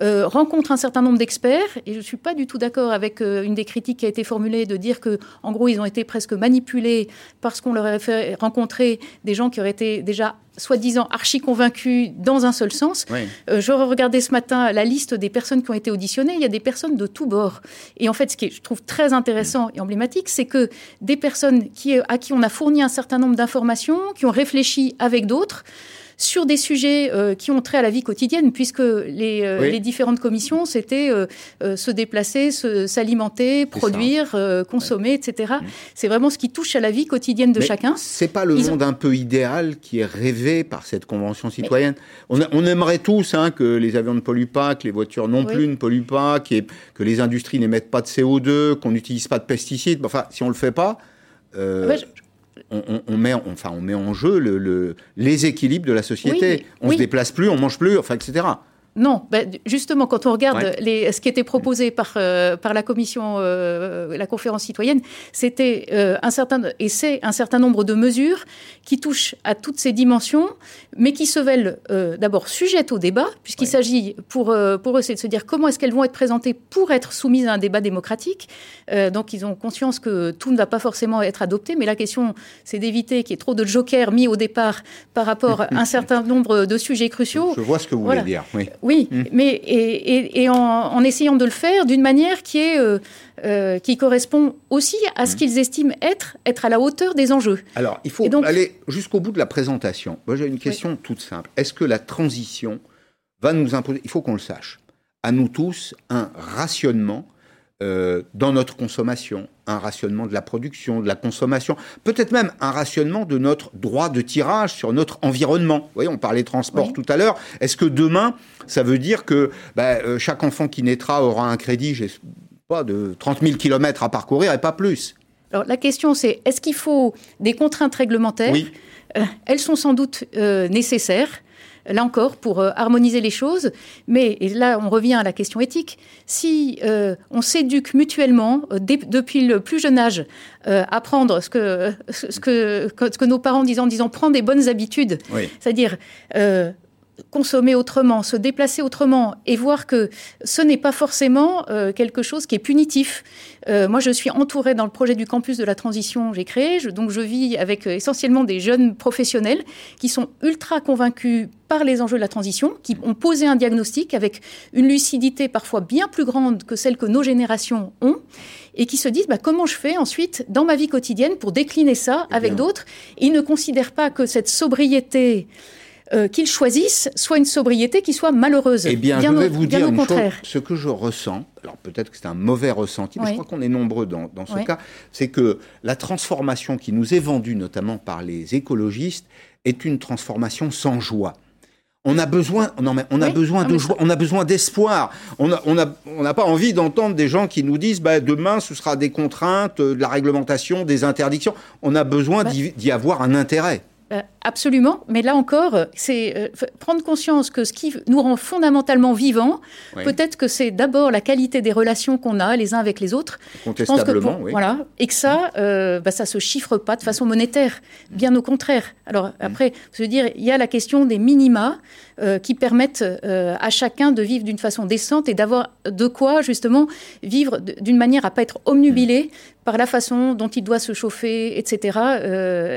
rencontrent un certain nombre d'experts. Et je ne suis pas du tout d'accord avec une des critiques qui a été formulée de dire que, en gros, ils ont été presque manipulés parce qu'on leur a fait rencontrer des gens qui auraient été déjà soi-disant archi convaincus dans un seul sens. je regardais ce matin la liste des personnes qui ont été auditionnées. Il y a des personnes de tous bords. Et en fait, ce qui je trouve très intéressant et emblématique, c'est que des personnes qui, à qui on a fourni un certain nombre d'informations, qui ont réfléchi avec d'autres, sur des sujets euh, qui ont trait à la vie quotidienne, puisque les, euh, les différentes commissions, c'était euh, se déplacer, s'alimenter, produire, consommer, etc. C'est vraiment ce qui touche à la vie quotidienne de chacun. C'est pas le monde un peu idéal qui est rêvé par cette convention citoyenne. On, on, aimerait tous hein, que les avions ne polluent pas, que les voitures non plus ne polluent pas, que les industries n'émettent pas de CO2, qu'on n'utilise pas de pesticides. Enfin, si on le fait pas. Euh, on, met, enfin, on met en jeu le, les équilibres de la société. on ne se déplace plus, on mange plus, enfin, etc. Non, ben, justement, quand on regarde les, ce qui était proposé par, euh, par la commission, euh, la conférence citoyenne, c'était euh, un certain et c'est un certain nombre de mesures qui touchent à toutes ces dimensions, mais qui se veulent d'abord sujettes au débat, puisqu'il s'agit pour pour eux, c'est de se dire comment est-ce qu'elles vont être présentées pour être soumises à un débat démocratique. donc, ils ont conscience que tout ne va pas forcément être adopté, mais la question, c'est d'éviter qu'il y ait trop de jokers mis au départ par rapport à un certain nombre de sujets cruciaux. Je vois ce que vous voulez dire. Oui. Oui, mmh. mais et, en, essayant de le faire d'une manière qui est euh, euh, qui correspond aussi à ce mmh. qu'ils estiment être être à la hauteur des enjeux. Alors, il faut aller jusqu'au bout de la présentation. Moi, j'ai une question toute simple. Est-ce que la transition va nous imposer Il faut qu'on le sache. À nous tous, un rationnement euh, dans notre consommation, un rationnement de la production, de la consommation, peut-être même un rationnement de notre droit de tirage sur notre environnement. Vous voyez, on parlait transport tout à l'heure. Est-ce que demain, ça veut dire que bah, euh, chaque enfant qui naîtra aura un crédit, j'ai pas, de 30 000 km à parcourir et pas plus? Alors la question c'est, est-ce qu'il faut des contraintes réglementaires? Oui. Euh, elles sont sans doute nécessaires là encore, pour euh, harmoniser les choses. Mais, et là, on revient à la question éthique, si euh, on s'éduque mutuellement, euh, depuis le plus jeune âge, apprendre ce que, ce, que, ce que nos parents disent en disant prendre des bonnes habitudes, c'est-à-dire consommer autrement, se déplacer autrement et voir que ce n'est pas forcément euh, quelque chose qui est punitif. Euh, moi, je suis entourée dans le projet du campus de la transition j'ai créé, donc je vis avec euh, essentiellement des jeunes professionnels qui sont ultra convaincus par les enjeux de la transition, qui ont posé un diagnostic avec une lucidité parfois bien plus grande que celle que nos générations ont, et qui se disent bah, comment je fais ensuite dans ma vie quotidienne pour décliner ça eh avec d'autres? Ils ne considèrent pas que cette sobriété euh, qu'ils choisissent soit une sobriété qui soit malheureuse. Eh bien, je vais vous dire une chose, ce que je ressens, alors peut-être que c'est un mauvais ressenti, mais je crois qu'on est nombreux dans, ce cas, c'est que la transformation qui nous est vendue, notamment par les écologistes, est une transformation sans joie. On a besoin, non mais on a besoin de joie, on a besoin d'espoir. On n'a on a, on pas envie d'entendre des gens qui nous disent, bah, demain ce sera des contraintes, de la réglementation, des interdictions. On a besoin d'y avoir un intérêt. Euh, absolument, mais là encore, c'est euh, prendre conscience que ce qui nous rend fondamentalement vivants, peut-être que c'est d'abord la qualité des relations qu'on a les uns avec les autres. Contestablement, oui. Voilà, et que ça, euh, bah, ça se chiffre pas de façon monétaire, bien au contraire. Alors mm. après, je veux dire, il y a la question des minima euh, qui permettent à chacun de vivre d'une façon décente et d'avoir de quoi justement vivre d'une manière à pas être omnubilé par la façon dont il doit se chauffer, etc.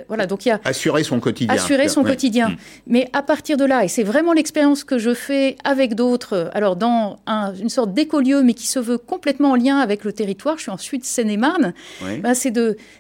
voilà, donc il y a assurer son quotidien assurer son quotidien. Mm. Mais à partir de là, et c'est vraiment l'expérience que je fais avec d'autres, alors dans une sorte d'écolieu, mais qui se veut complètement en lien avec le territoire, je suis en Seine-et-Marne, bah, c'est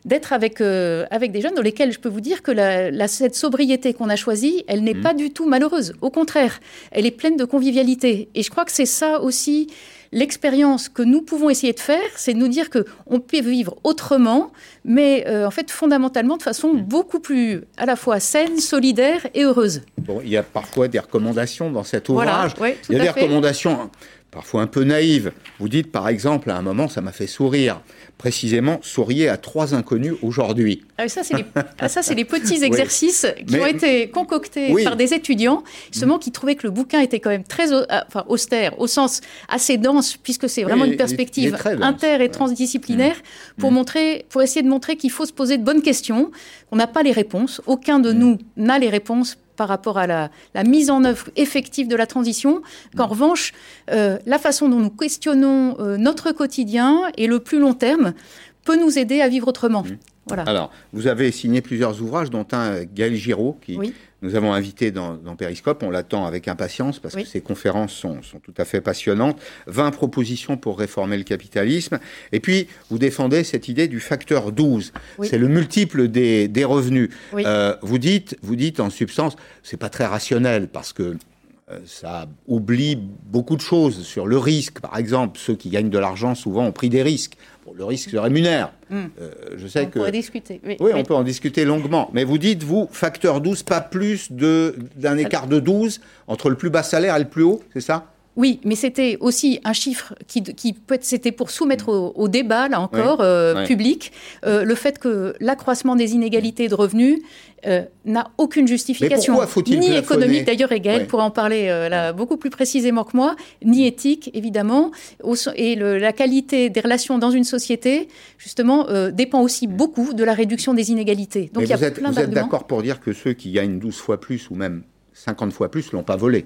d'être avec, euh, avec des jeunes dans lesquels je peux vous dire que la, cette sobriété qu'on a choisie, elle n'est mm. pas du tout malheureuse. Au contraire, elle est pleine de convivialité. Et je crois que c'est ça aussi l'expérience que nous pouvons essayer de faire, c'est de nous dire que on peut vivre autrement, mais euh, en fait fondamentalement de façon mm. beaucoup plus à la fois saine, solidaire et heureuse. Bon, il y a parfois des recommandations dans cet ouvrage. il y a des recommandations parfois un peu naïve. Vous dites par exemple, à un moment, ça m'a fait sourire. Précisément, souriez à trois inconnus aujourd'hui. Ah, ça, c'est les, ah, les, petits exercices qui ont été concoctés par des étudiants, justement, qui trouvaient que le bouquin était quand même très enfin, austère, au sens assez dense, puisque c'est vraiment une perspective inter- et transdisciplinaire, mmh. pour, mmh. montrer, pour essayer de montrer qu'il faut se poser de bonnes questions, qu'on n'a pas les réponses. Aucun de mmh. nous n'a les réponses par rapport à la, mise en œuvre effective de la transition, qu'en revanche, euh, la façon dont nous questionnons euh, notre quotidien et le plus long terme peut nous aider à vivre autrement. Voilà. Alors, vous avez signé plusieurs ouvrages, dont un euh, Gaël Giraud, qui nous avons invité dans, dans Periscope. On l'attend avec impatience parce que ses conférences sont, sont, tout à fait passionnantes. 20 propositions pour réformer le capitalisme. Et puis, vous défendez cette idée du facteur 12. C'est le multiple des, des revenus. Euh, vous, dites, vous dites en substance, c'est pas très rationnel parce que ça oublie beaucoup de choses sur le risque. Par exemple, ceux qui gagnent de l'argent souvent ont pris des risques. le risque se rémunère. Hmm. Euh, je sais on que. discuter. Oui, on peut en discuter longuement. Mais vous dites, vous, facteur 12, pas plus d'un écart de 12 entre le plus bas salaire et le plus haut, c'est ça? Oui, mais c'était aussi un chiffre qui, qui peut c'était pour soumettre au, débat, là encore, euh, public, euh, le fait que l'accroissement des inégalités de revenus euh, n'a aucune justification, ni économique. D'ailleurs, et Gaël pourrait en parler là, beaucoup plus précisément que moi, ni éthique évidemment, et la qualité des relations dans une société, justement, dépend aussi beaucoup de la réduction des inégalités. Donc il y a vous êtes, vous êtes d'accord pour dire que ceux qui gagnent 12 fois plus ou même 50 fois plus l'ont pas volé?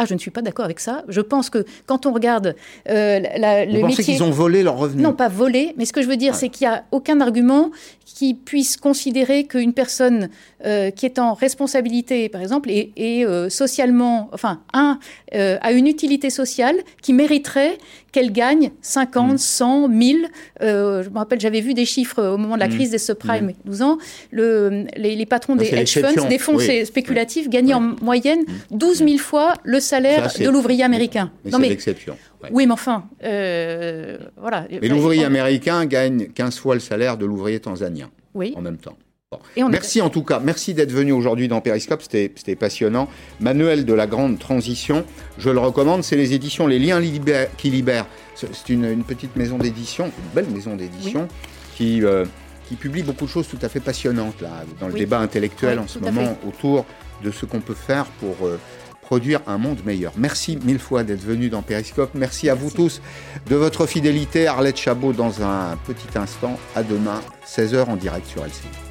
Ah, je ne suis pas d'accord avec ça. Je pense que quand on regarde euh, la, Vous qu'ils ont volé leurs revenus Non, pas volé, mais ce que je veux dire, c'est qu'il n'y a aucun argument qui puisse considérer qu'une personne euh, qui est en responsabilité, par exemple, et, euh, socialement, enfin, un, euh, a une utilité sociale qui mériterait qu'elle gagne 50, 100, 1000. je me rappelle, j'avais vu des chiffres au moment de la mm. crise des subprimes, 12 mm. ans. Le, les, patrons des hedge funds, des fonds spéculatifs, gagnaient en moyenne 12 000 fois le salaire de l'ouvrier américain. Mais c'est l'exception. Oui, mais enfin, voilà. Mais l'ouvrier américain gagne 15 fois le salaire de l'ouvrier tanzanien. Oui. En même temps. Merci en tout cas, merci d'être venu aujourd'hui dans Periscope, c'était passionnant. Manuel de la grande transition, je le recommande, c'est les éditions Les Liens qui libèrent. C'est une, petite maison d'édition, une belle maison d'édition qui, euh, qui publie beaucoup de choses tout à fait passionnantes là, dans le débat intellectuel en ce moment autour de ce qu'on peut faire pour euh, produire un monde meilleur. Merci mille fois d'être venu dans Periscope. Merci à vous tous de votre fidélité. Arlette Chabot dans un petit instant. À demain, 16h en direct sur LCI.